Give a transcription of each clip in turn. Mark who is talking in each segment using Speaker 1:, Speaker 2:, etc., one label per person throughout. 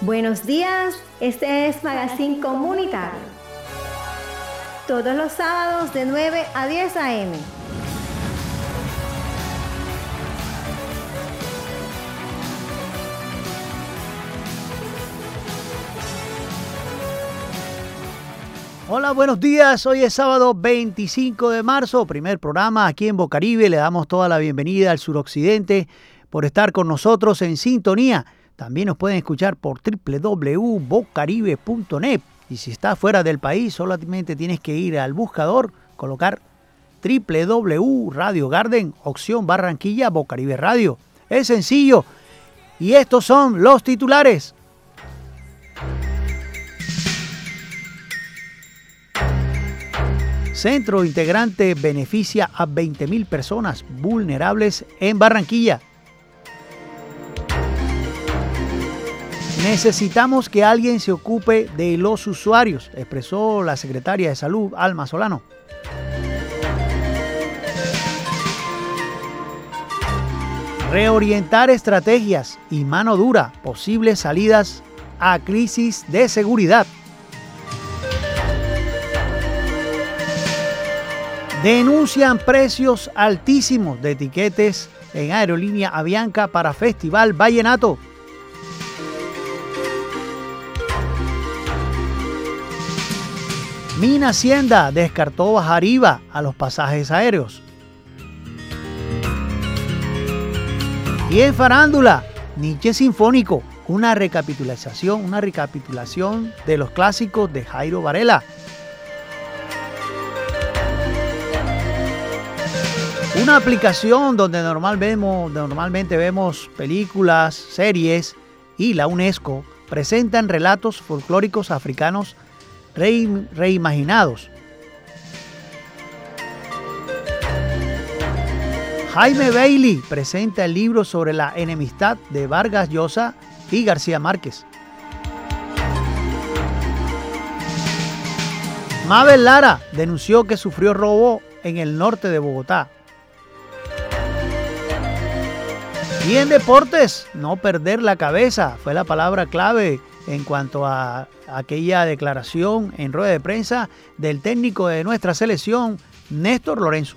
Speaker 1: Buenos días, este es Magazine Comunitario. Todos los sábados de 9 a 10 a.m.
Speaker 2: Hola, buenos días. Hoy es sábado 25 de marzo, primer programa aquí en Bocaribe. Le damos toda la bienvenida al suroccidente por estar con nosotros en sintonía también nos pueden escuchar por www.bocaribe.net. Y si estás fuera del país, solamente tienes que ir al buscador, colocar www Radio Garden, opción Barranquilla, Bocaribe Radio. Es sencillo. Y estos son los titulares. Centro integrante beneficia a 20.000 personas vulnerables en Barranquilla. Necesitamos que alguien se ocupe de los usuarios, expresó la secretaria de Salud, Alma Solano. Reorientar estrategias y mano dura, posibles salidas a crisis de seguridad. Denuncian precios altísimos de etiquetes en aerolínea Avianca para Festival Vallenato. Mina Hacienda descartó bajar IVA a los pasajes aéreos. Y en farándula, Nietzsche Sinfónico, una recapitulación, una recapitulación de los clásicos de Jairo Varela. Una aplicación donde normalmente vemos películas, series y la UNESCO presentan relatos folclóricos africanos reimaginados. Jaime Bailey presenta el libro sobre la enemistad de Vargas Llosa y García Márquez. Mabel Lara denunció que sufrió robo en el norte de Bogotá. Y en deportes, no perder la cabeza fue la palabra clave en cuanto a aquella declaración en rueda de prensa del técnico de nuestra selección, Néstor Lorenzo.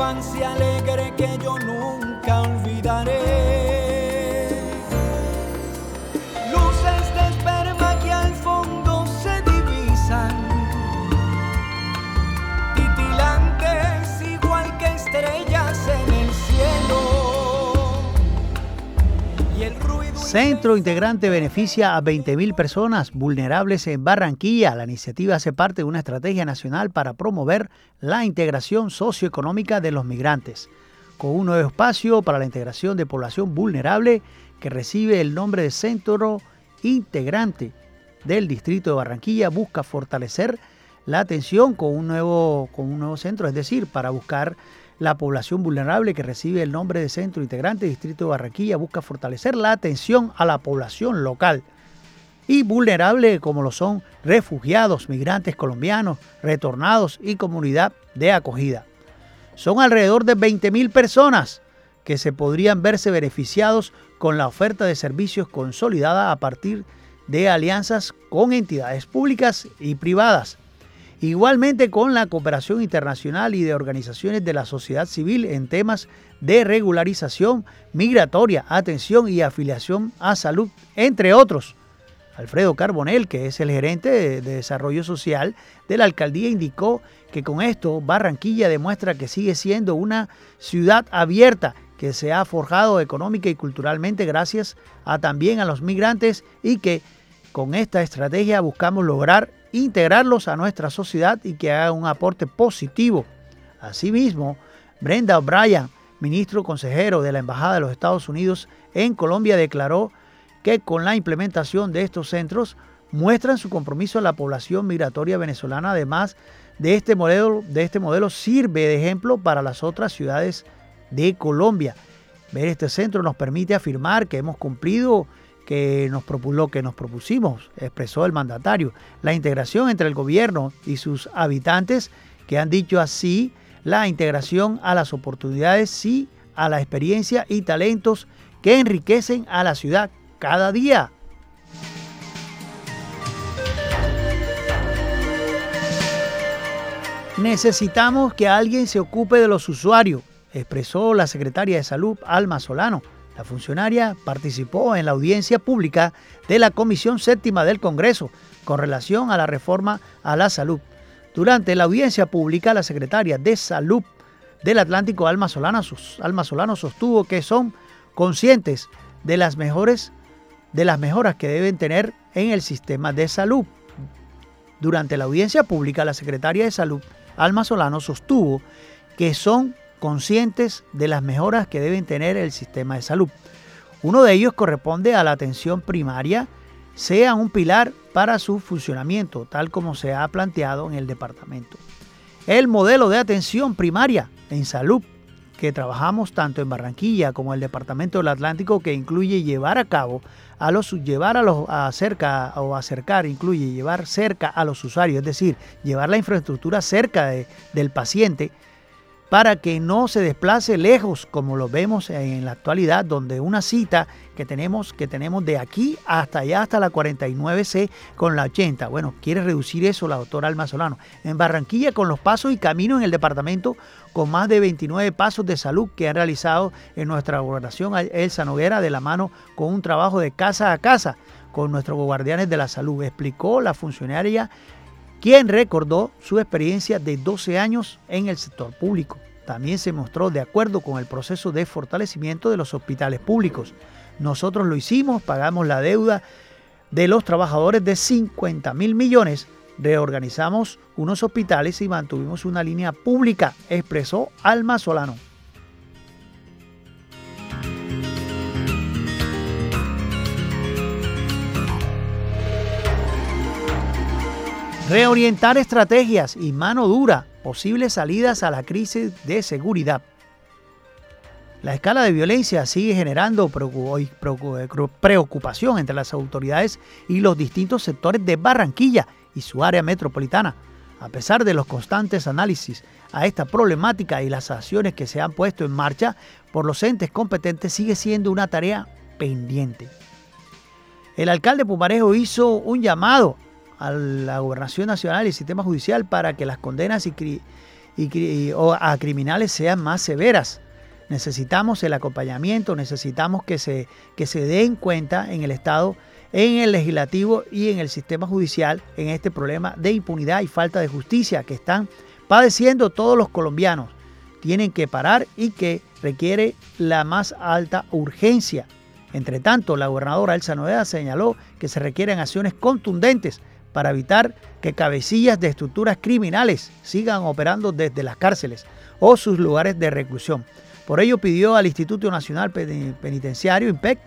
Speaker 3: Infancia alegre que yo nunca olvidaré.
Speaker 2: Centro integrante beneficia a 20.000 personas vulnerables en Barranquilla. La iniciativa hace parte de una estrategia nacional para promover la integración socioeconómica de los migrantes, con un nuevo espacio para la integración de población vulnerable que recibe el nombre de Centro Integrante del Distrito de Barranquilla. Busca fortalecer la atención con un nuevo, con un nuevo centro, es decir, para buscar la población vulnerable que recibe el nombre de Centro Integrante Distrito de Barranquilla busca fortalecer la atención a la población local y vulnerable como lo son refugiados, migrantes colombianos, retornados y comunidad de acogida. Son alrededor de 20.000 personas que se podrían verse beneficiados con la oferta de servicios consolidada a partir de alianzas con entidades públicas y privadas igualmente con la cooperación internacional y de organizaciones de la sociedad civil en temas de regularización migratoria, atención y afiliación a salud, entre otros. Alfredo Carbonel, que es el gerente de, desarrollo social de la alcaldía, indicó que con esto Barranquilla demuestra que sigue siendo una ciudad abierta que se ha forjado económica y culturalmente gracias a también a los migrantes y que con esta estrategia buscamos lograr integrarlos a nuestra sociedad y que hagan un aporte positivo. Asimismo, Brenda O'Brien, ministro consejero de la Embajada de los Estados Unidos en Colombia, declaró que con la implementación de estos centros muestran su compromiso a la población migratoria venezolana. Además de este modelo, de este modelo sirve de ejemplo para las otras ciudades de Colombia. Ver este centro nos permite afirmar que hemos cumplido que nos lo que nos propusimos, expresó el mandatario. La integración entre el gobierno y sus habitantes, que han dicho así, la integración a las oportunidades, y a la experiencia y talentos que enriquecen a la ciudad cada día. Necesitamos que alguien se ocupe de los usuarios, expresó la secretaria de Salud, Alma Solano. La funcionaria participó en la audiencia pública de la Comisión Séptima del Congreso con relación a la reforma a la salud. Durante la audiencia pública, la secretaria de Salud del Atlántico, Alma Solano, sostuvo que son conscientes de las mejores de las mejoras que deben tener en el sistema de salud. Durante la audiencia pública, la secretaria de Salud, Alma Solano, sostuvo que son conscientes de las mejoras que deben tener el sistema de salud. Uno de ellos corresponde a la atención primaria, sea un pilar para su funcionamiento, tal como se ha planteado en el departamento. El modelo de atención primaria en salud que trabajamos tanto en Barranquilla como en el Departamento del Atlántico, que incluye llevar a cabo a los llevar a los cerca o acercar, incluye llevar cerca a los usuarios, es decir, llevar la infraestructura cerca del paciente para que no se desplace lejos como lo vemos en la actualidad, donde una cita que tenemos, que tenemos de aquí hasta allá, hasta la 49C con la 80. Bueno, quiere reducir eso la doctora Alma Solano. En Barranquilla, con los pasos y caminos en el departamento, con más de 29 pasos de salud que han realizado en nuestra gobernación Elsa Noguera de la mano con un trabajo de casa a casa con nuestros guardianes de la salud. Explicó la funcionaria quien recordó su experiencia de 12 años en el sector público. También se mostró de acuerdo con el proceso de fortalecimiento de los hospitales públicos. Nosotros lo hicimos, pagamos la deuda de los trabajadores de 50 mil millones, reorganizamos unos hospitales y mantuvimos una línea pública, expresó Alma Solano. Reorientar estrategias y mano dura, posibles salidas a la crisis de seguridad. La escala de violencia sigue generando preocupación entre las autoridades y los distintos sectores de Barranquilla y su área metropolitana. A pesar de los constantes análisis a esta problemática y las acciones que se han puesto en marcha por los entes competentes, sigue siendo una tarea pendiente. El alcalde Pumarejo hizo un llamado a la Gobernación Nacional y el sistema judicial para que las condenas a criminales sean más severas. Necesitamos el acompañamiento, necesitamos que se, que se den cuenta en el Estado, en el legislativo y en el sistema judicial en este problema de impunidad y falta de justicia que están padeciendo todos los colombianos. Tienen que parar y que requiere la más alta urgencia. Entre tanto, la gobernadora Elsa Noeda señaló que se requieren acciones contundentes para evitar que cabecillas de estructuras criminales sigan operando desde las cárceles o sus lugares de reclusión. Por ello pidió al Instituto Nacional Penitenciario, IMPEC,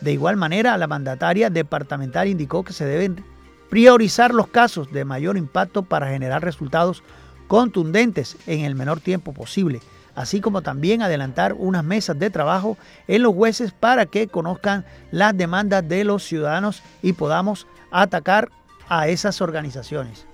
Speaker 2: de igual manera la mandataria departamental indicó que se deben priorizar los casos de mayor impacto para generar resultados contundentes en el menor tiempo posible, así como también adelantar unas mesas de trabajo en los jueces para que conozcan las demandas de los ciudadanos y podamos atacar a esas organizaciones.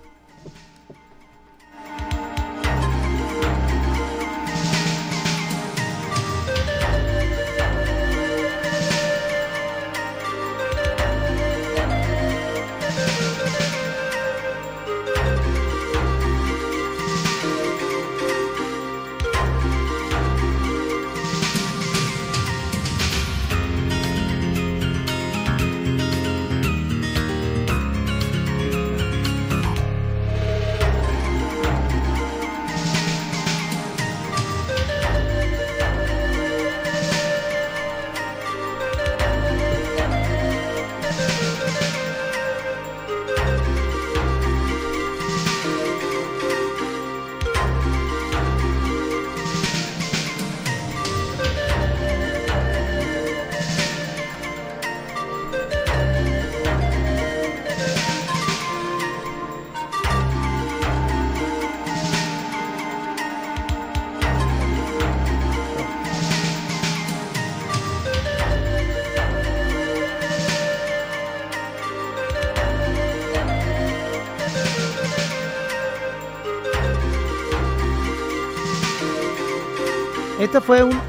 Speaker 2: Esta fue un.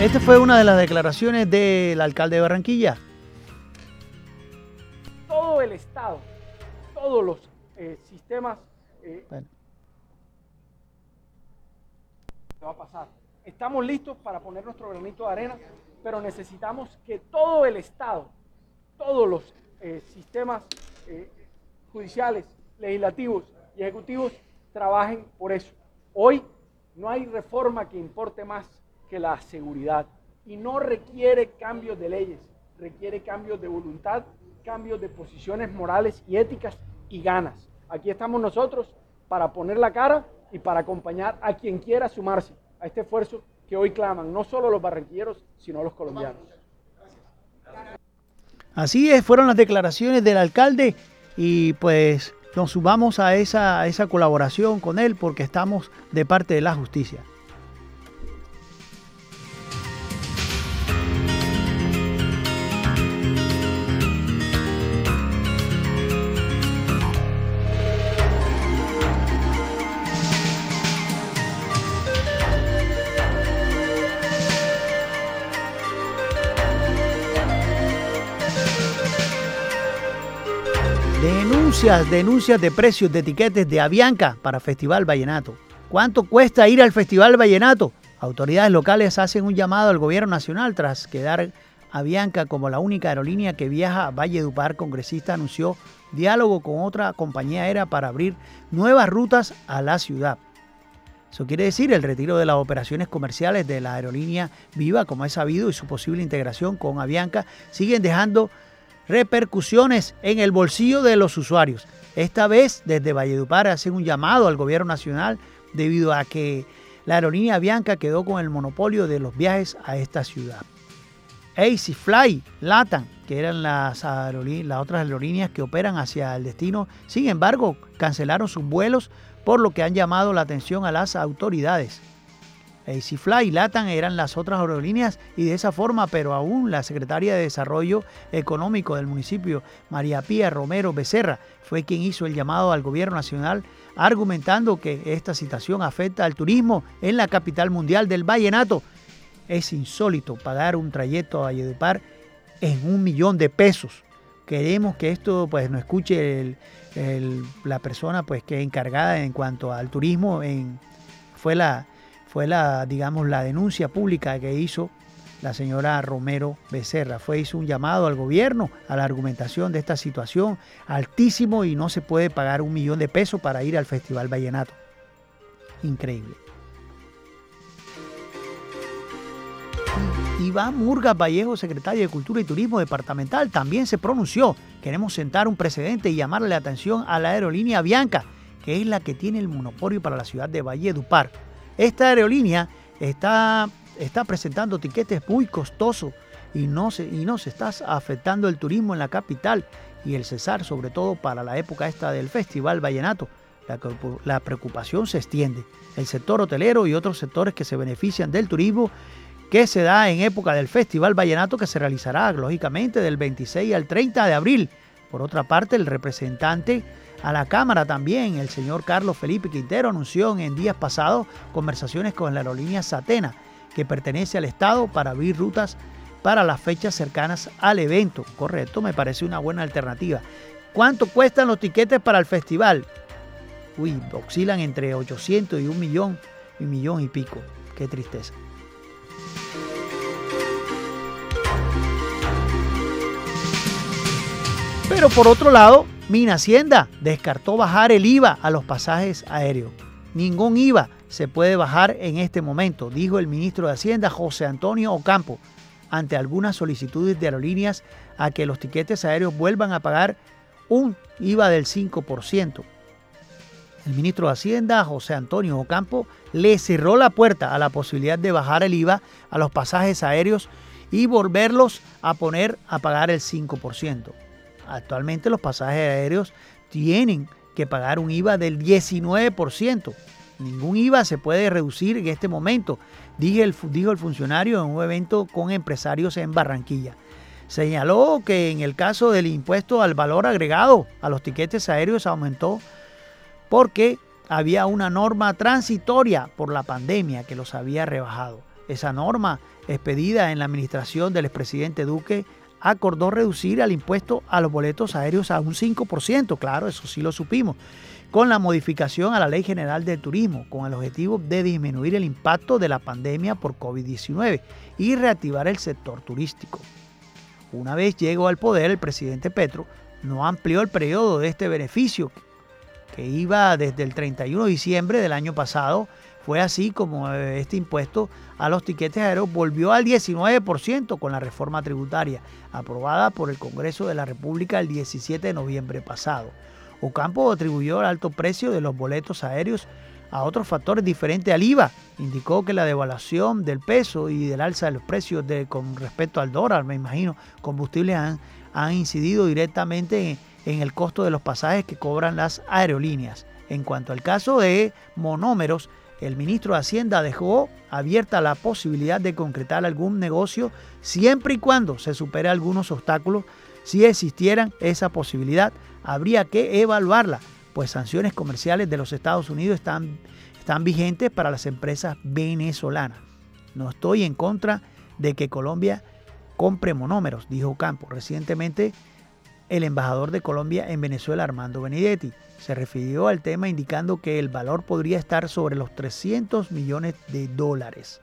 Speaker 2: Esta fue una de las declaraciones del alcalde de Barranquilla.
Speaker 4: Todo el Estado, todos los eh, sistemas. Eh,
Speaker 2: Bueno.
Speaker 4: ¿Qué va a pasar? Estamos listos para poner nuestro granito de arena, pero necesitamos que todo el Estado, todos los eh, sistemas eh, judiciales, legislativos y ejecutivos trabajen por eso. Hoy no hay reforma que importe más que la seguridad y no requiere cambios de leyes, requiere cambios de voluntad, cambios de posiciones morales y éticas y ganas. Aquí estamos nosotros para poner la cara y para acompañar a quien quiera sumarse a este esfuerzo que hoy claman no solo los barranquilleros, sino los colombianos.
Speaker 2: Así es, fueron las declaraciones del alcalde y pues nos sumamos a esa, a esa colaboración con él porque estamos de parte de la justicia. Denuncias, de precios de etiquetes de Avianca para Festival Vallenato. ¿Cuánto cuesta ir al Festival Vallenato? Autoridades locales hacen un llamado al gobierno nacional tras quedar Avianca como la única aerolínea que viaja a Valledupar. Congresista anunció diálogo con otra compañía aérea para abrir nuevas rutas a la ciudad. Eso quiere decir el retiro de las operaciones comerciales de la aerolínea Viva, como es sabido, y su posible integración con Avianca siguen dejando repercusiones en el bolsillo de los usuarios. Esta vez desde Valledupar hacen un llamado al gobierno nacional debido a que la aerolínea Avianca quedó con el monopolio de los viajes a esta ciudad. AC Fly, Latam, que eran las, las otras aerolíneas que operan hacia el destino, sin embargo, cancelaron sus vuelos por lo que han llamado la atención a las autoridades. Fly y Latam eran las otras aerolíneas y de esa forma, pero aún la secretaria de Desarrollo Económico del municipio, María Pía Romero Becerra, fue quien hizo el llamado al gobierno nacional argumentando que esta situación afecta al turismo en la capital mundial del vallenato. Es insólito pagar un trayecto a Valledupar en un millón de pesos. Queremos que esto pues no escuche la persona pues que es encargada en cuanto al turismo en, fue la fue la, digamos, la denuncia pública que hizo la señora Romero Becerra. Fue, hizo un llamado al gobierno a la argumentación de esta situación altísimo y no se puede pagar un millón de pesos para ir al Festival Vallenato. Increíble. Iván Murga Vallejo, secretario de Cultura y Turismo Departamental, también se pronunció. Queremos sentar un precedente y llamarle la atención a la aerolínea Bianca, que es la que tiene el monopolio para la ciudad de Valledupar. Esta aerolínea está, está presentando tiquetes muy costosos y no, se, y está afectando el turismo en la capital y el cesar, sobre todo para la época esta del Festival Vallenato. La, la preocupación se extiende. El sector hotelero y otros sectores que se benefician del turismo que se da en época del Festival Vallenato que se realizará lógicamente del 26 al 30 de abril. Por otra parte, el representante a la Cámara también, el señor Carlos Felipe Quintero, anunció en días pasados conversaciones con la aerolínea Satena, que pertenece al Estado, para abrir rutas para las fechas cercanas al evento. Correcto, me parece una buena alternativa. ¿Cuánto cuestan los tiquetes para el festival? Uy, oscilan entre 800 y un millón, un millón y pico. Qué tristeza. Pero por otro lado, Mina Hacienda descartó bajar el IVA a los pasajes aéreos. Ningún IVA se puede bajar en este momento, dijo el ministro de Hacienda José Antonio Ocampo, ante algunas solicitudes de aerolíneas a que los tiquetes aéreos vuelvan a pagar un IVA del 5%. El ministro de Hacienda, José Antonio Ocampo, le cerró la puerta a la posibilidad de bajar el IVA a los pasajes aéreos y volverlos a poner a pagar el 5%. Actualmente los pasajes aéreos tienen que pagar un IVA del 19%. Ningún IVA se puede reducir en este momento, dijo el, funcionario en un evento con empresarios en Barranquilla. Señaló que en el caso del impuesto al valor agregado a los tiquetes aéreos aumentó porque había una norma transitoria por la pandemia que los había rebajado. Esa norma, expedida en la administración del expresidente Duque, acordó reducir el impuesto a los boletos aéreos a un 5%, claro, eso sí lo supimos, con la modificación a la Ley General del Turismo, con el objetivo de disminuir el impacto de la pandemia por COVID-19 y reactivar el sector turístico. Una vez llegó al poder, el presidente Petro no amplió el periodo de este beneficio, que iba desde el 31 de diciembre del año pasado. Fue así como eh, este impuesto a los tiquetes aéreos volvió al 19% con la reforma tributaria, aprobada por el Congreso de la República el 17 de noviembre pasado. Ocampo atribuyó el alto precio de los boletos aéreos a otros factores diferentes al IVA. Indicó que la devaluación del peso y del alza de los precios de, con respecto al dólar, me imagino, combustibles han, han incidido directamente en, en el costo de los pasajes que cobran las aerolíneas. En cuanto al caso de monómeros, el ministro de Hacienda dejó abierta la posibilidad de concretar algún negocio siempre y cuando se supere algunos obstáculos. Si existieran esa posibilidad, habría que evaluarla pues sanciones comerciales de los Estados Unidos están, están vigentes para las empresas venezolanas. No estoy en contra de que Colombia compre monómeros, dijo Campos. Recientemente, el embajador de Colombia en Venezuela, Armando Benedetti, se refirió al tema indicando que el valor podría estar sobre los 300 millones de dólares.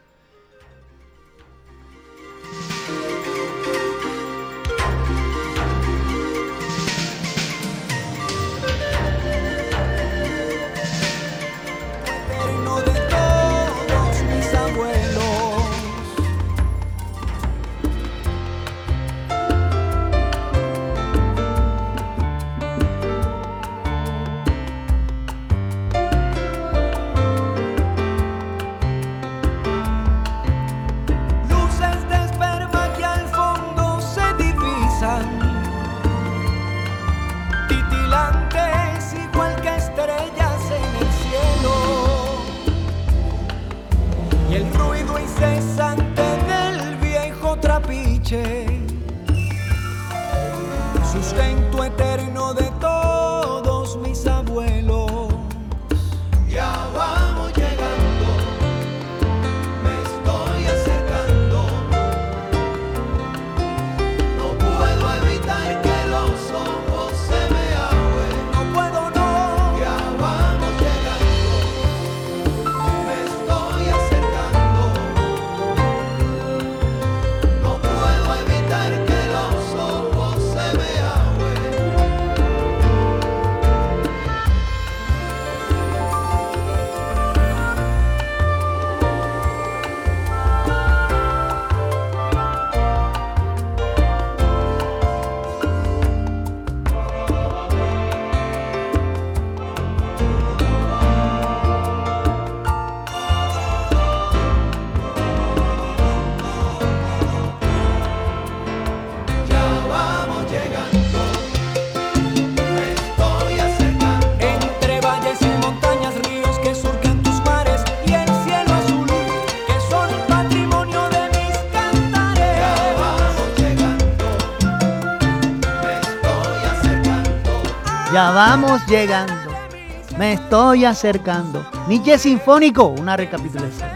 Speaker 2: Vamos llegando. Me estoy acercando. Nietzsche Sinfónico, una recapitulación.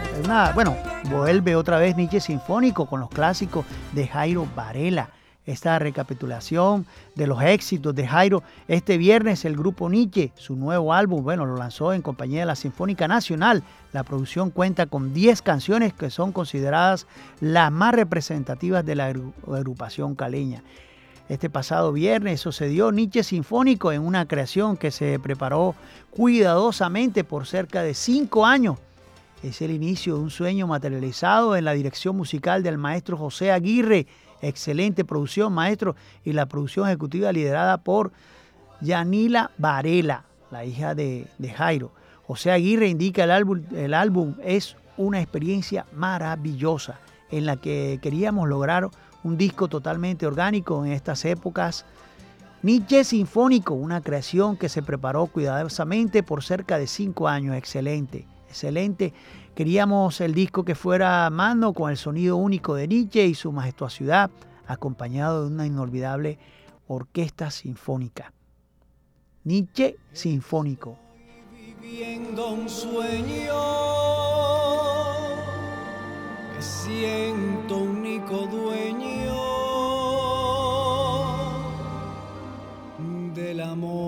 Speaker 2: bueno, vuelve otra vez Nietzsche Sinfónico con los clásicos de Jairo Varela. Esta recapitulación de los éxitos de Jairo. Este viernes el grupo Nietzsche, su nuevo álbum, bueno, lo lanzó en compañía de la Sinfónica Nacional. La producción cuenta con 10 canciones que son consideradas las más representativas de la agrupación caleña. Este pasado viernes sucedió Nietzsche Sinfónico en una creación que se preparó cuidadosamente por cerca de cinco años. Es el inicio de un sueño materializado en la dirección musical del maestro José Aguirre. Excelente producción, maestro, y la producción ejecutiva liderada por Yanila Varela, la hija de, Jairo. José Aguirre indica el álbum, el álbum es una experiencia maravillosa en la que queríamos lograr un disco totalmente orgánico en estas épocas. Nietzsche Sinfónico, una creación que se preparó cuidadosamente por cerca de cinco años. Excelente, excelente. Queríamos el disco que fuera a mano con el sonido único de Nietzsche y su majestuosidad, acompañado de una inolvidable orquesta sinfónica. Nietzsche Sinfónico.
Speaker 3: Siendo un sueño que siento único dueño amor.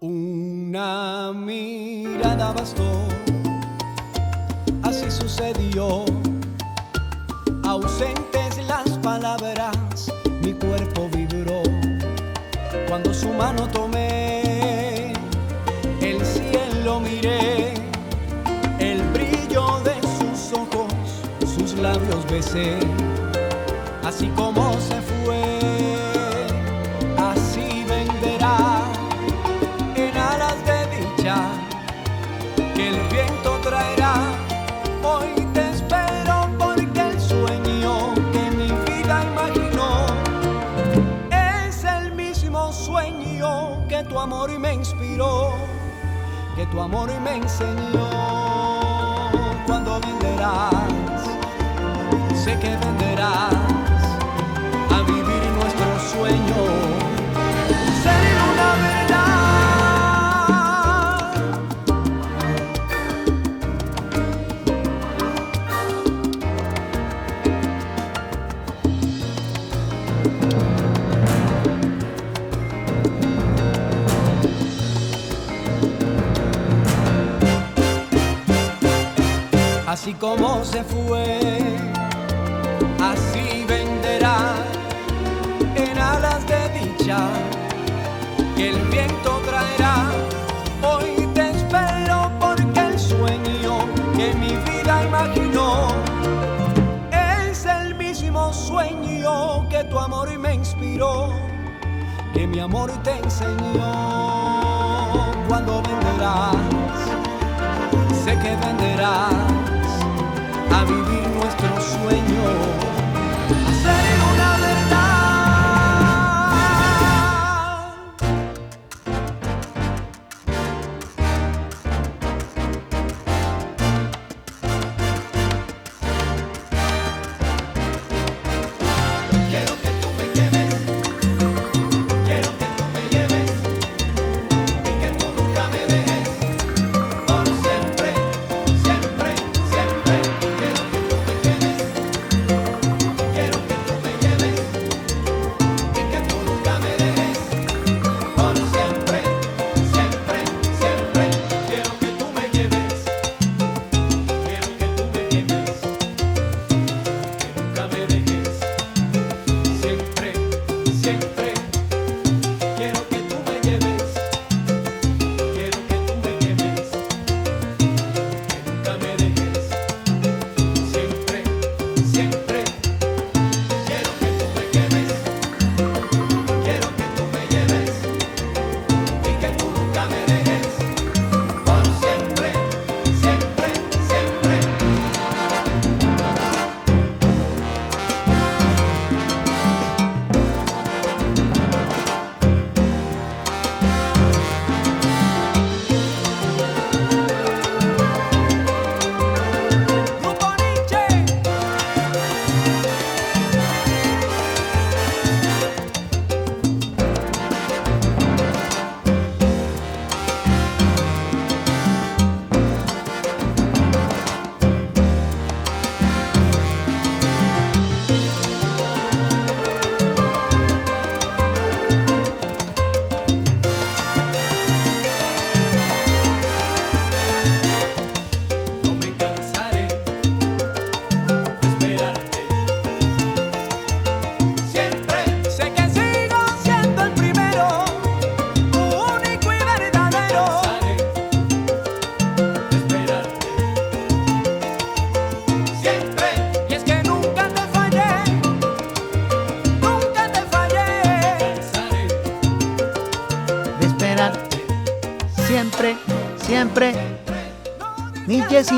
Speaker 3: Una mirada bastó, así sucedió. Ausentes las palabras, mi cuerpo vibró. Cuando su mano tomé, el cielo miré, el brillo de sus ojos, sus labios besé así como se fue, así venderá. En alas de dicha que el viento traerá. Hoy te espero porque el sueño que mi vida imaginó es el mismo sueño que tu amor me inspiró, que tu amor me enseñó. Cuando venderás, sé que venderás sueño. Ser una verdad. Así como se fue, así venderá que el viento traerá. Hoy te espero porque el sueño que mi vida imaginó es el mismo sueño que tu amor me inspiró, que mi amor te enseñó cuando venderás. Sé que venderás a vivir nuestro sueño, a una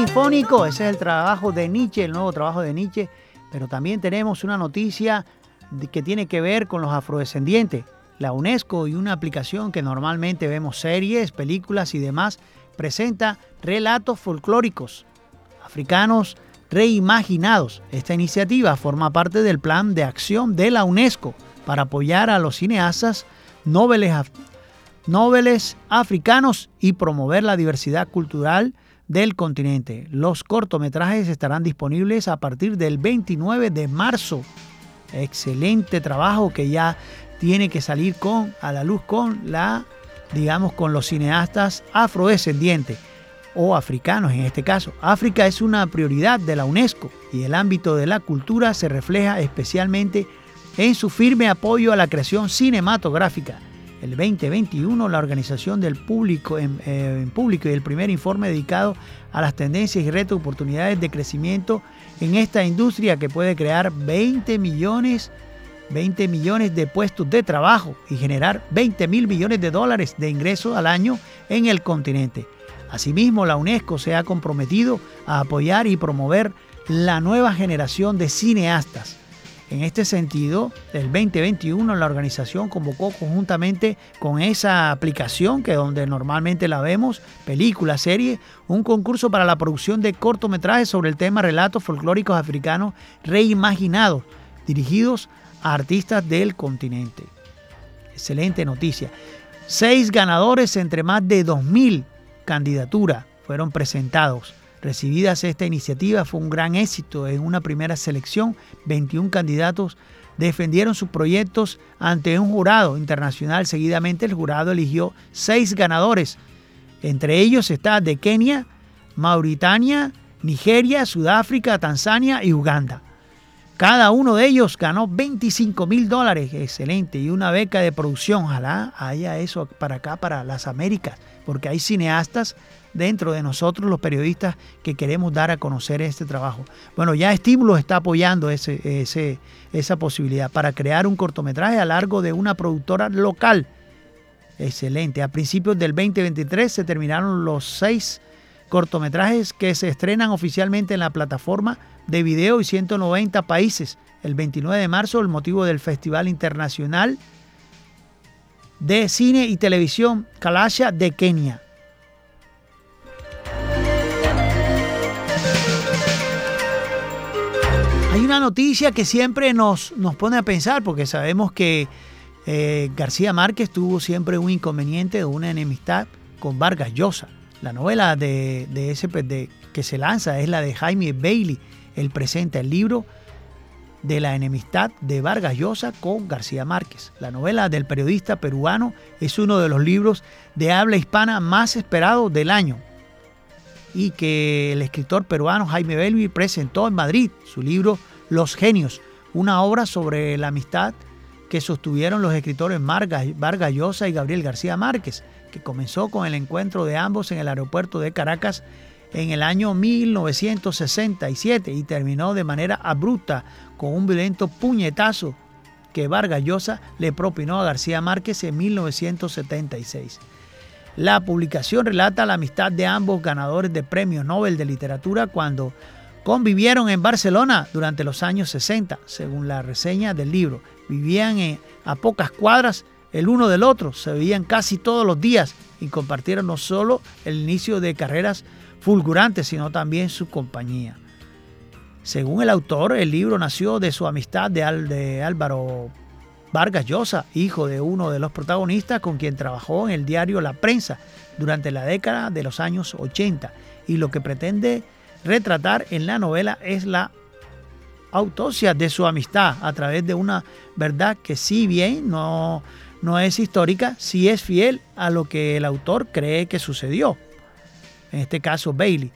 Speaker 2: Ese es el trabajo de Nietzsche, el nuevo trabajo de Nietzsche, pero también tenemos una noticia que tiene que ver con los afrodescendientes. La UNESCO y una aplicación que normalmente vemos series, películas y demás, presenta relatos folclóricos africanos reimaginados. Esta iniciativa forma parte del plan de acción de la UNESCO para apoyar a los cineastas noveles africanos y promover la diversidad cultural del continente. Los cortometrajes estarán disponibles a partir del 29 de marzo. Excelente trabajo que ya tiene que salir con a la luz con la digamos con los cineastas afrodescendientes o africanos en este caso. África es una prioridad de la UNESCO y el ámbito de la cultura se refleja especialmente en su firme apoyo a la creación cinematográfica. El 2021 la organización del público en, eh, en público y el primer informe dedicado a las tendencias y retos oportunidades de crecimiento en esta industria que puede crear 20 millones 20 millones de puestos de trabajo y generar 20 mil millones de dólares de ingresos al año en el continente. Asimismo, la UNESCO se ha comprometido a apoyar y promover la nueva generación de cineastas. En este sentido, el 2021 la organización convocó conjuntamente con esa aplicación que donde normalmente la vemos, películas, series, un concurso para la producción de cortometrajes sobre el tema relatos folclóricos africanos reimaginados, dirigidos a artistas del continente. Excelente noticia. Seis ganadores entre más de 2.000 candidaturas fueron presentados. Recibidas esta iniciativa fue un gran éxito en una primera selección. 21 candidatos defendieron sus proyectos ante un jurado internacional. Seguidamente el jurado eligió seis ganadores. Entre ellos está de Kenia, Mauritania, Nigeria, Sudáfrica, Tanzania y Uganda. Cada uno de ellos ganó 25 mil dólares, excelente, y una beca de producción. Ojalá haya eso para acá, para las Américas, porque hay cineastas dentro de nosotros, los periodistas, que queremos dar a conocer este trabajo. Bueno, ya Estímulos está apoyando ese, ese, esa posibilidad para crear un cortometraje a largo de una productora local. Excelente. A principios del 2023 se terminaron los seis cortometrajes que se estrenan oficialmente en la plataforma de video y 190 países. El 29 de marzo, el motivo del Festival Internacional de Cine y Televisión Kalasha de Kenia. Hay una noticia que siempre nos, nos pone a pensar, porque sabemos que eh, García Márquez tuvo siempre un inconveniente o una enemistad con Vargas Llosa. La novela de, ese que se lanza es la de Jaime Bailey. Él presenta el libro de la enemistad de Vargas Llosa con García Márquez. La novela del periodista peruano es uno de los libros de habla hispana más esperados del año y que el escritor peruano Jaime Bailey presentó en Madrid su libro Los Genios, una obra sobre la amistad que sostuvieron los escritores Vargas Llosa y Gabriel García Márquez, comenzó con el encuentro de ambos en el aeropuerto de Caracas en el año 1967 y terminó de manera abrupta con un violento puñetazo que Vargas Llosa le propinó a García Márquez en 1976. La publicación relata la amistad de ambos ganadores de premios Nobel de Literatura cuando convivieron en Barcelona durante los años 60, según la reseña del libro. Vivían a pocas cuadras el uno del otro, se veían casi todos los días y compartieron no solo el inicio de carreras fulgurantes, sino también su compañía. Según el autor, el libro nació de su amistad de, Al, de Álvaro Vargas Llosa, hijo de uno de los protagonistas con quien trabajó en el diario La Prensa durante la década de los años 80 y lo que pretende retratar en la novela es la autopsia de su amistad a través de una verdad que si bien no, no es histórica, sí es fiel a lo que el autor cree que sucedió. En este caso, Bailey.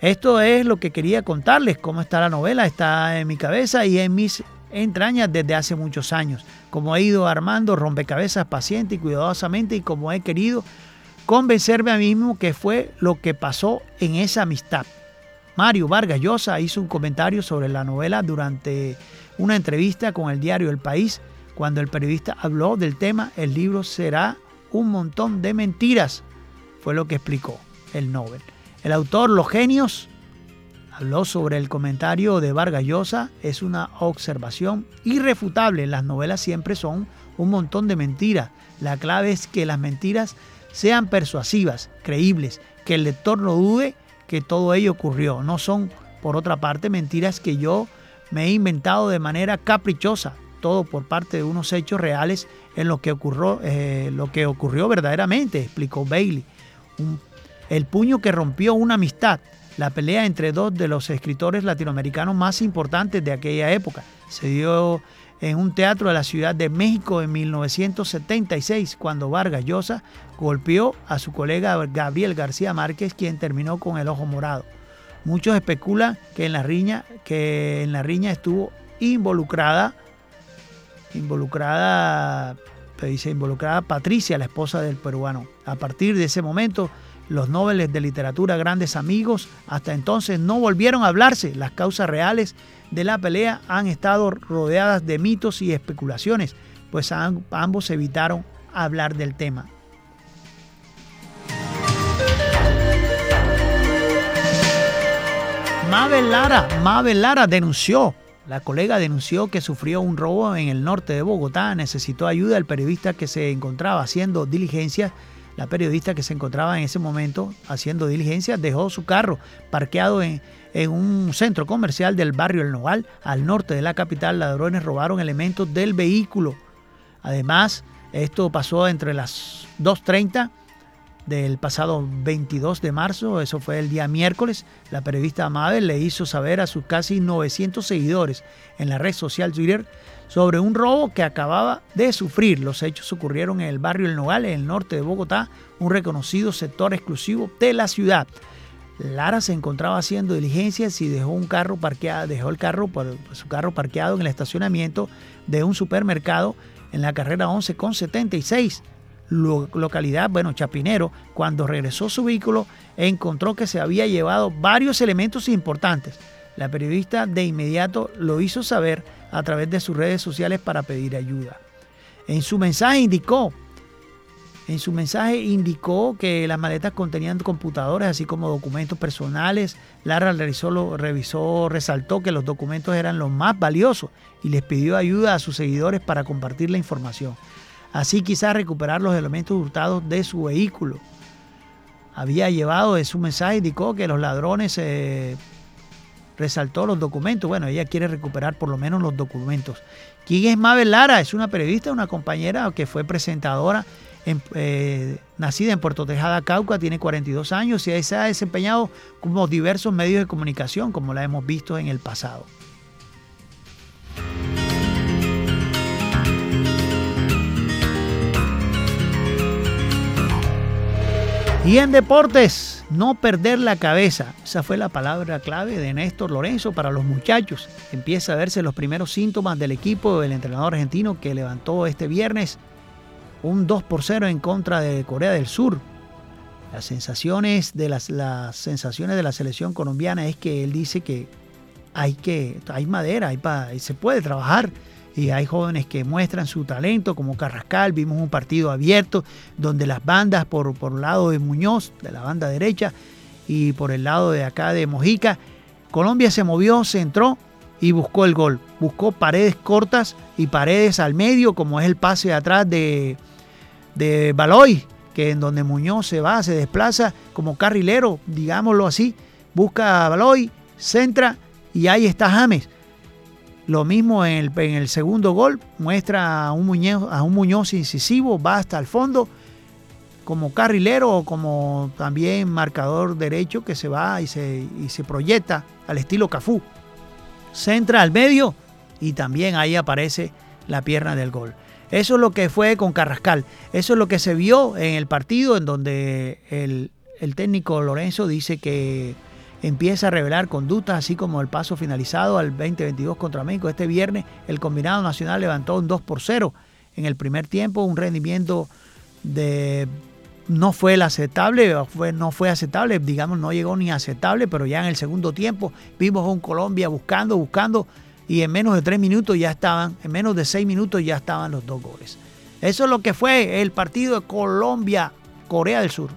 Speaker 2: Esto es lo que quería contarles, cómo está la novela, está en mi cabeza y en mis entrañas desde hace muchos años, como he ido armando rompecabezas paciente y cuidadosamente y como he querido convencerme a mí mismo que fue lo que pasó en esa amistad. Mario Vargas Llosa hizo un comentario sobre la novela durante una entrevista con el diario El País. Cuando el periodista habló del tema, el libro será un montón de mentiras, fue lo que explicó el Nobel. El autor Los Genios habló sobre el comentario de Vargas Llosa, es una observación irrefutable. Las novelas siempre son un montón de mentiras. La clave es que las mentiras sean persuasivas, creíbles, que el lector no dude que todo ello ocurrió. No son, por otra parte, mentiras que yo me he inventado de manera caprichosa. Todo por parte de unos hechos reales en lo que ocurrió, eh, lo que ocurrió verdaderamente, explicó Bailey. El puño que rompió una amistad, la pelea entre dos de los escritores latinoamericanos más importantes de aquella época, se dio en un teatro de la Ciudad de México en 1976, cuando Vargas Llosa golpeó a su colega Gabriel García Márquez, quien terminó con el ojo morado. Muchos especulan que en la riña, que en la riña estuvo involucrada, involucrada, dice involucrada Patricia, la esposa del peruano. A partir de ese momento, los nobles de literatura, grandes amigos, hasta entonces no volvieron a hablarse. Las causas reales de la pelea han estado rodeadas de mitos y especulaciones, pues am- ambos evitaron hablar del tema. Mabel Lara, Mabel Lara denunció, la colega denunció que sufrió un robo en el norte de Bogotá, necesitó ayuda del periodista que se encontraba haciendo diligencias. La periodista que se encontraba en ese momento haciendo diligencias dejó su carro parqueado en, en un centro comercial del barrio El Nogal, al norte de la capital. Ladrones robaron elementos del vehículo. Además, esto pasó entre las 2.30 del pasado 22 de marzo, eso fue el día miércoles, la periodista Mabel le hizo saber a sus casi 900 seguidores en la red social Twitter sobre un robo que acababa de sufrir. Los hechos ocurrieron en el barrio El Nogal, en el norte de Bogotá, un reconocido sector exclusivo de la ciudad. Lara se encontraba haciendo diligencias y dejó un carro parqueado, dejó el carro, su carro parqueado en el estacionamiento de un supermercado en la carrera 11 con 76 lo- localidad, bueno, Chapinero, cuando regresó su vehículo, encontró que se había llevado varios elementos importantes. La periodista de inmediato lo hizo saber a través de sus redes sociales para pedir ayuda. En su mensaje indicó, en su mensaje indicó que las maletas contenían computadores, así como documentos personales. Lara revisó, lo- revisó, resaltó que los documentos eran los más valiosos y les pidió ayuda a sus seguidores para compartir la información así quizás recuperar los elementos hurtados de su vehículo. Había llevado en su mensaje, indicó que los ladrones eh, resaltó los documentos. Bueno, ella quiere recuperar por lo menos los documentos. ¿Quién es Mabel Lara? Es una periodista, una compañera que fue presentadora, en- eh, nacida en Puerto Tejada, Cauca, tiene 42 años y se ha desempeñado como diversos medios de comunicación, como la hemos visto en el pasado. Y en deportes, no perder la cabeza. Esa fue la palabra clave de Néstor Lorenzo para los muchachos. Empieza a verse los primeros síntomas del equipo del entrenador argentino que levantó este viernes un 2 por 0 en contra de Corea del Sur. Las sensaciones de las, sensaciones de la selección colombiana es que él dice que hay que hay madera, hay pa- se puede trabajar y hay jóvenes que muestran su talento como Carrascal, vimos un partido abierto donde las bandas por, por el lado de Muñoz, de la banda derecha, y por el lado de acá de Mojica, Colombia se movió, se entró y buscó el gol. Buscó paredes cortas y paredes al medio, como es el pase atrás de, de Baloy, que en donde Muñoz se va, se desplaza como carrilero, digámoslo así, busca a Baloy, centra y ahí está James. Lo mismo en el, en el segundo gol, muestra a un, Muñoz, a un Muñoz incisivo, va hasta el fondo como carrilero o como también marcador derecho que se va y se, y se proyecta al estilo Cafú. Centra al medio y también ahí aparece la pierna del gol. Eso es lo que fue con Carrascal. Eso es lo que se vio en el partido en donde el, el técnico Lorenzo dice que empieza a revelar conductas, así como el paso finalizado al 2022 contra México. Este viernes el combinado nacional levantó un 2 por 0 en el primer tiempo, un rendimiento de no fue el aceptable, fue, no fue aceptable, digamos, no llegó ni aceptable, pero ya en el segundo tiempo vimos a un Colombia buscando, buscando, y en menos de tres minutos ya estaban, en menos de seis minutos ya estaban los dos goles. Eso es lo que fue el partido de Colombia-Corea del Sur.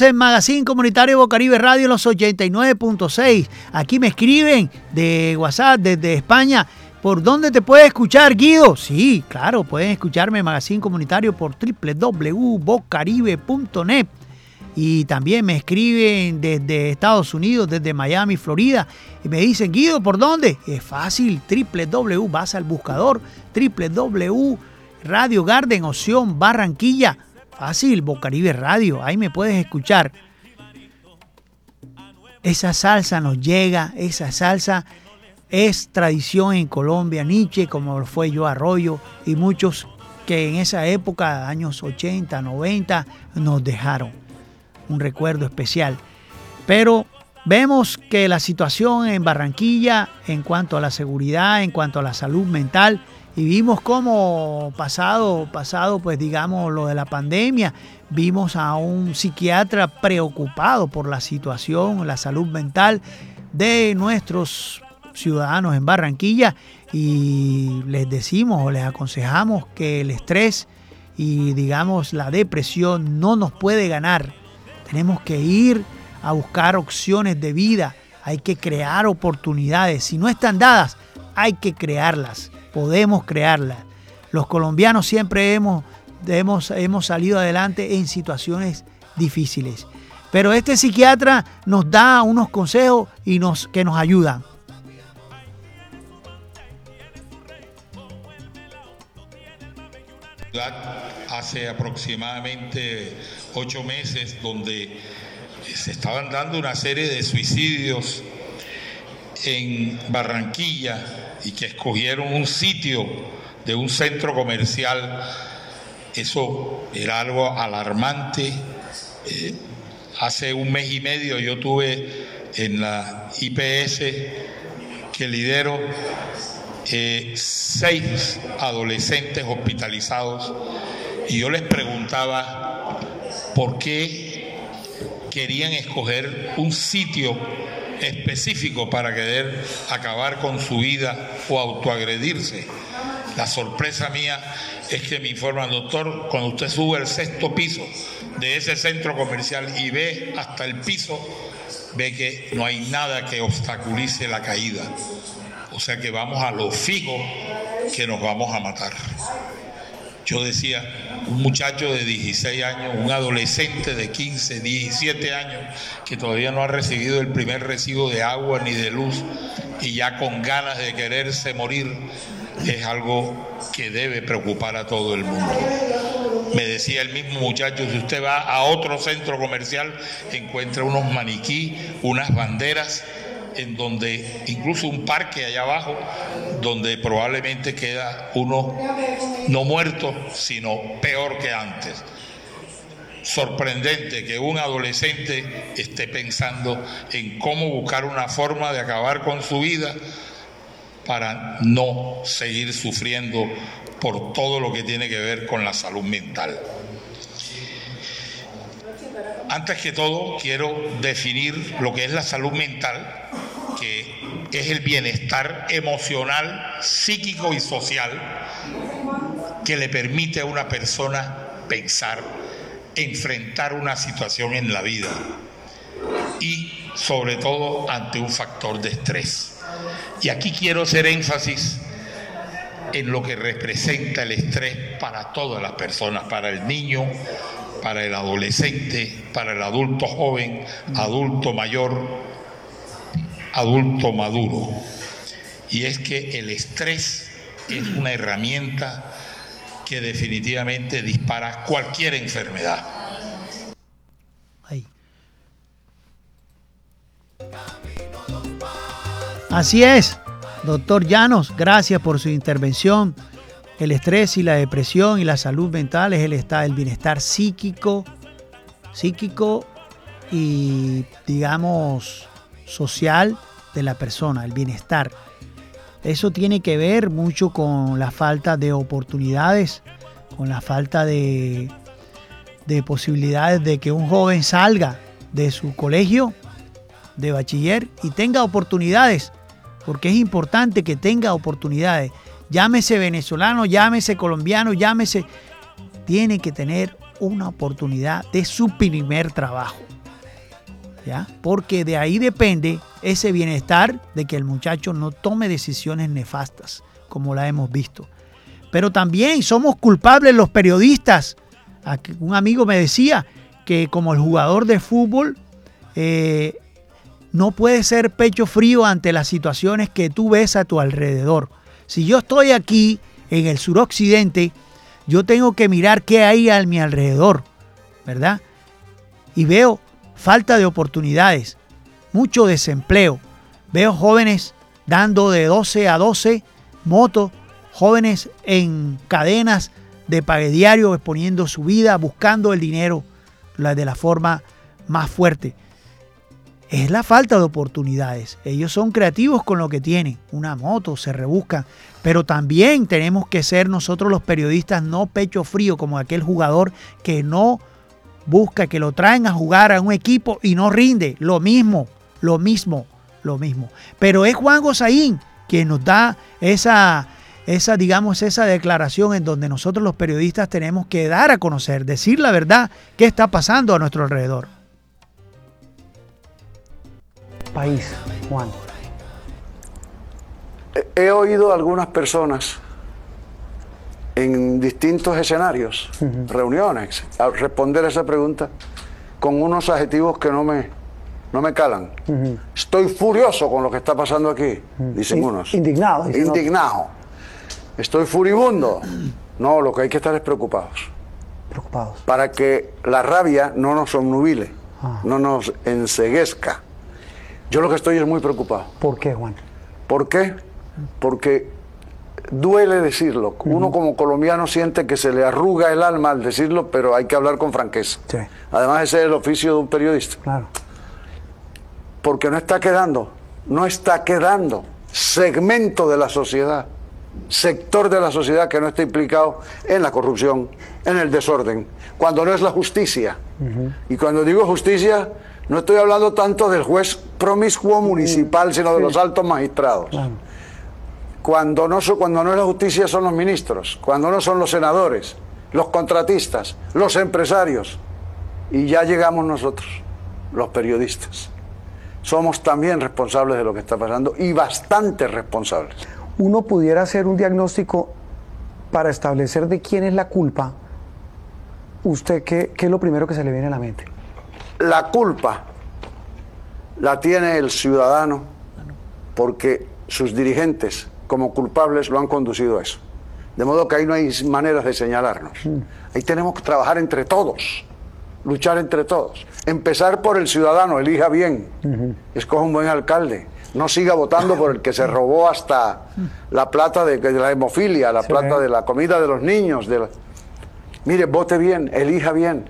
Speaker 5: En
Speaker 2: Magazine Comunitario Bocaribe Radio los 89.6. Aquí me escriben de WhatsApp desde España. ¿Por dónde te puedes escuchar, Guido? Sí, claro, pueden escucharme en Magazine Comunitario por www.bocaribe.net. Y también me escriben desde Estados Unidos, desde Miami, Florida. Y me dicen, Guido, ¿por dónde? Es fácil, www, vas al buscador, www, Radio Garden, opción Barranquilla Fácil, Bocaribe Radio, ahí me puedes escuchar. Esa salsa nos llega, esa salsa es tradición en Colombia, Nietzsche, como lo fue yo Arroyo y muchos que en esa época, años 80, 90, nos dejaron. Un recuerdo especial. Pero vemos que la situación en Barranquilla en cuanto a la seguridad, en cuanto a la salud mental, y vimos cómo pasado, pasado, pues digamos, lo de la pandemia, vimos a un psiquiatra preocupado por la situación, la salud mental de nuestros ciudadanos en Barranquilla y les decimos o les aconsejamos que el estrés y digamos la depresión no nos puede ganar. Tenemos que ir a buscar opciones de vida, hay que crear oportunidades. Si no están dadas, hay que crearlas podemos crearla. Los colombianos siempre hemos, hemos, hemos salido adelante en situaciones difíciles. Pero este psiquiatra nos da unos consejos y nos, que nos ayudan.
Speaker 6: Hace aproximadamente ocho meses donde se estaban dando una serie de suicidios en Barranquilla, y que escogieron un sitio de un centro comercial, eso era algo alarmante. Eh, hace un mes y medio yo tuve en la IPS que lidero eh, seis adolescentes hospitalizados y yo les preguntaba por qué querían escoger un sitio específico para querer acabar con su vida o autoagredirse. La sorpresa mía es que me informan, doctor, cuando usted sube al sexto piso de ese centro comercial y ve hasta el piso, ve que no hay nada que obstaculice la caída. O sea que vamos a lo fijo que nos vamos a matar. Yo decía, un muchacho de 16 años, un adolescente de 15, 17 años, que todavía no ha recibido el primer recibo de agua ni de luz y ya con ganas de quererse morir, es algo que debe preocupar a todo el mundo. Me decía el mismo muchacho, si usted va a otro centro comercial, encuentra unos maniquí, unas banderas en donde incluso un parque allá abajo, donde probablemente queda uno no muerto, sino peor que antes. Sorprendente que un adolescente esté pensando en cómo buscar una forma de acabar con su vida para no seguir sufriendo por todo lo que tiene que ver con la salud mental. Antes que todo, quiero definir lo que es la salud mental, que es el bienestar emocional, psíquico y social que le permite a una persona pensar, enfrentar una situación en la vida y sobre todo ante un factor de estrés. Y aquí quiero hacer énfasis en lo que representa el estrés para todas las personas, para el niño, para el adolescente, para el adulto joven, adulto mayor, adulto maduro. Y es que el estrés es una herramienta que definitivamente dispara cualquier enfermedad.
Speaker 2: Así es, doctor Llanos, gracias por su intervención el estrés y la depresión y la salud mental es el, el bienestar psíquico, psíquico y digamos social de la persona, el bienestar. Eso tiene que ver mucho con la falta de oportunidades, con la falta de, de posibilidades de que un joven salga de su colegio de bachiller y tenga oportunidades, porque es importante que tenga oportunidades llámese venezolano, llámese colombiano, llámese, tiene que tener una oportunidad de su primer trabajo. ¿Ya? Porque de ahí depende ese bienestar de que el muchacho no tome decisiones nefastas, como la hemos visto. Pero también somos culpables los periodistas. Un amigo me decía que como el jugador de fútbol eh, no puede ser pecho frío ante las situaciones que tú ves a tu alrededor. Si yo estoy aquí en el suroccidente, yo tengo que mirar qué hay a mi alrededor, ¿verdad? Y veo falta de oportunidades, mucho desempleo. Veo jóvenes dando de 12 a 12 motos, jóvenes en cadenas de pague diario, exponiendo su vida, buscando el dinero la de la forma más fuerte. Es la falta de oportunidades. Ellos son creativos con lo que tienen. Una moto, se rebuscan. Pero también tenemos que ser nosotros los periodistas no pecho frío como aquel jugador que no busca que lo traen a jugar a un equipo y no rinde. Lo mismo, lo mismo, lo mismo. Pero es Juan Gozaín quien nos da esa, esa, digamos, esa declaración en donde nosotros los periodistas tenemos que dar a conocer, decir la verdad, qué está pasando a nuestro alrededor.
Speaker 7: País, Juan.
Speaker 8: He oído a algunas personas en distintos escenarios, reuniones, a responder a esa pregunta con unos adjetivos que no me, no me calan. Estoy furioso con lo que está pasando aquí, dicen
Speaker 7: In-
Speaker 8: unos.
Speaker 7: indignado, dicen otros.
Speaker 8: Indignado. Estoy furibundo. No, lo que hay que estar es preocupados.
Speaker 7: Preocupados.
Speaker 8: Para que la rabia no nos obnubile,
Speaker 7: Ah.
Speaker 8: no nos enseguezca. Yo lo que estoy es muy preocupado.
Speaker 7: ¿Por qué, Juan?
Speaker 8: ¿Por qué? Porque duele decirlo. Uno como colombiano siente que se le arruga el alma al decirlo, pero hay que hablar con franqueza.
Speaker 7: Sí.
Speaker 8: Además, ese es el oficio de un periodista.
Speaker 7: Claro.
Speaker 8: Porque no está quedando, no está quedando segmento de la sociedad, sector de la sociedad que no está implicado en la corrupción, en el desorden, cuando no es la justicia. Y cuando digo justicia, no estoy hablando tanto del juez promiscuo municipal, sino de los altos magistrados.
Speaker 7: Claro.
Speaker 8: Cuando no, cuando no es la justicia son los ministros, cuando no son los senadores, los contratistas, los empresarios. Y ya llegamos nosotros, los periodistas. Somos también responsables de lo que está pasando y bastante responsables.
Speaker 7: Uno pudiera hacer un diagnóstico para establecer de quién es la culpa. ¿Usted qué, qué es lo primero que se le viene a la mente?
Speaker 8: La culpa la tiene el ciudadano porque sus dirigentes como culpables lo han conducido a eso. De modo que ahí no hay maneras de señalarnos. Ahí tenemos que trabajar entre todos, luchar entre todos. Empezar por el ciudadano, elija bien, escoja un buen alcalde. No siga votando por el que se robó hasta la plata de, de la hemofilia, la
Speaker 7: Sí.
Speaker 8: plata de la comida de los niños. De la- Mire, vote bien, elija bien.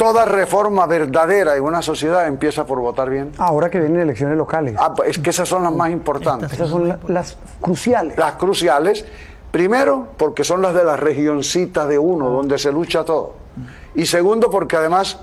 Speaker 8: Toda reforma verdadera en una sociedad empieza por votar bien.
Speaker 7: Ahora que vienen elecciones locales.
Speaker 8: Ah, pues es que esas son las más importantes.
Speaker 7: Esas son la- las cruciales.
Speaker 8: Las cruciales, primero porque son las de la regioncita de uno, donde se lucha todo. Y segundo porque además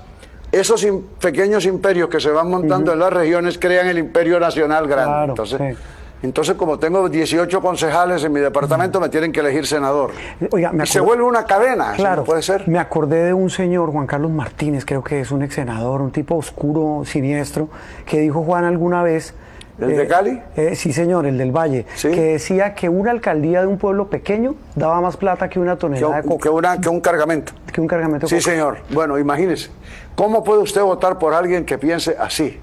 Speaker 8: esos pequeños imperios que se van montando en las regiones crean el imperio nacional grande.
Speaker 7: Claro,
Speaker 8: entonces,
Speaker 7: sí.
Speaker 8: Entonces, como tengo 18 concejales en mi departamento, me tienen que elegir senador.
Speaker 7: Oiga, me
Speaker 8: y se vuelve una cadena, ¿eso
Speaker 7: Claro,
Speaker 8: no puede ser?
Speaker 7: Me acordé de un señor, Juan Carlos Martínez, creo que es un ex senador, un tipo oscuro, siniestro, que dijo Juan alguna vez.
Speaker 8: ¿El de Cali?
Speaker 7: eh, sí, señor, el del Valle.
Speaker 8: Sí.
Speaker 7: Que decía que una alcaldía de un pueblo pequeño daba más plata que una
Speaker 8: Que,
Speaker 7: tonelada de coca.
Speaker 8: que una- que un cargamento.
Speaker 7: Que un cargamento de
Speaker 8: Sí,
Speaker 7: coca.
Speaker 8: señor. Bueno, imagínese. ¿Cómo puede usted votar por alguien que piense así?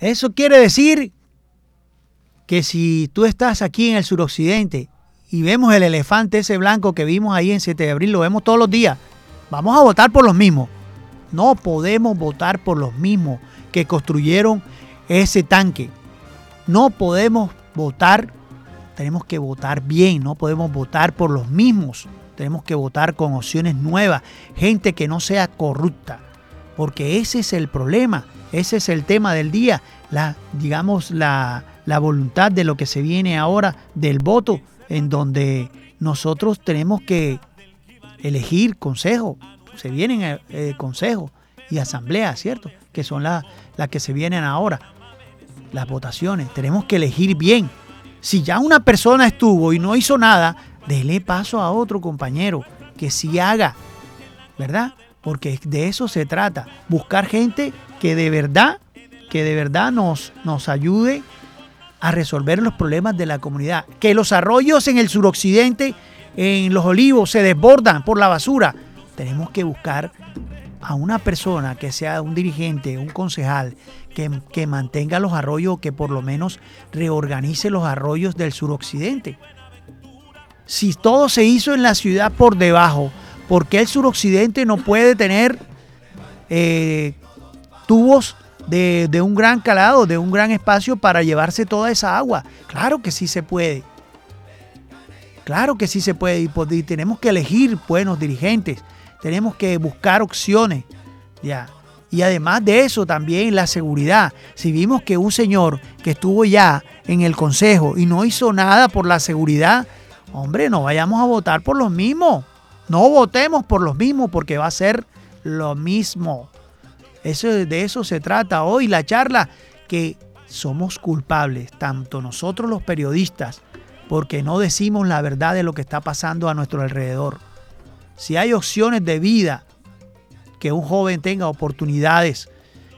Speaker 2: Eso quiere decir que si tú estás aquí en el suroccidente y vemos el elefante ese blanco que vimos ahí en 7 de abril, lo vemos todos los días, vamos a votar por los mismos. No podemos votar por los mismos que construyeron ese tanque. No podemos votar, tenemos que votar bien, no podemos votar por los mismos. Tenemos que votar con opciones nuevas, gente que no sea corrupta, porque ese es el problema, ese es el tema del día, la, digamos, la, la voluntad de lo que se viene ahora del voto, en donde nosotros tenemos que elegir consejo, se vienen eh, eh, consejos y asambleas, ¿cierto? Que son las que se vienen ahora, las votaciones, tenemos que elegir bien. Si ya una persona estuvo y no hizo nada, dele paso a otro compañero que sí haga, ¿verdad? Porque de eso se trata, buscar gente que de verdad, que de verdad nos, nos ayude a resolver los problemas de la comunidad. Que los arroyos en el suroccidente, en los olivos, se desbordan por la basura. Tenemos que buscar a una persona que sea un dirigente, un concejal, que, que mantenga los arroyos, que por lo menos reorganice los arroyos del suroccidente. Si todo se hizo en la ciudad por debajo, ¿por qué el suroccidente no puede tener eh, tubos de, de un gran calado, de un gran espacio para llevarse toda esa agua? Claro que sí se puede. Claro que sí se puede y, tenemos que elegir buenos dirigentes, tenemos que buscar opciones, ya. Y además de eso también la seguridad. Si vimos que un señor que estuvo ya en el consejo y no hizo nada por la seguridad, hombre, no vayamos a votar por los mismos. No votemos por los mismos porque va a ser lo mismo. De eso se trata hoy la charla, que somos culpables, tanto nosotros los periodistas, porque no decimos la verdad de lo que está pasando a nuestro alrededor. Si hay opciones de vida, que un joven tenga oportunidades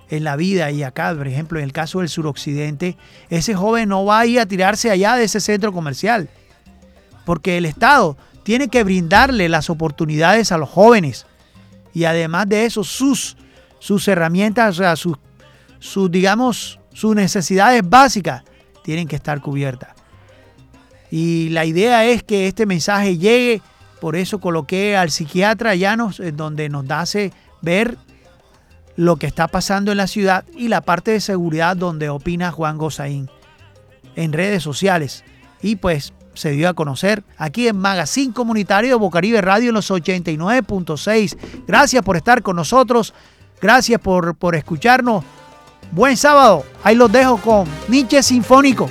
Speaker 2: en la vida y acá, por ejemplo, en el caso del suroccidente, ese joven no va a ir a tirarse allá de ese centro comercial, porque el Estado tiene que brindarle las oportunidades a los jóvenes y además de eso sus, sus herramientas, o sea, sus, sus, digamos, sus necesidades básicas tienen que estar cubiertas. Y la idea es que este mensaje llegue, por eso coloqué al psiquiatra Llanos, donde nos hace ver lo que está pasando en la ciudad y la parte de seguridad donde opina Juan Gozaín en redes sociales. Y pues se dio a conocer aquí en Magazine Comunitario de Bocaribe Radio en los 89.6. Gracias por estar con nosotros. Gracias por, por escucharnos. Buen sábado. Ahí los dejo con Nietzsche Sinfónico.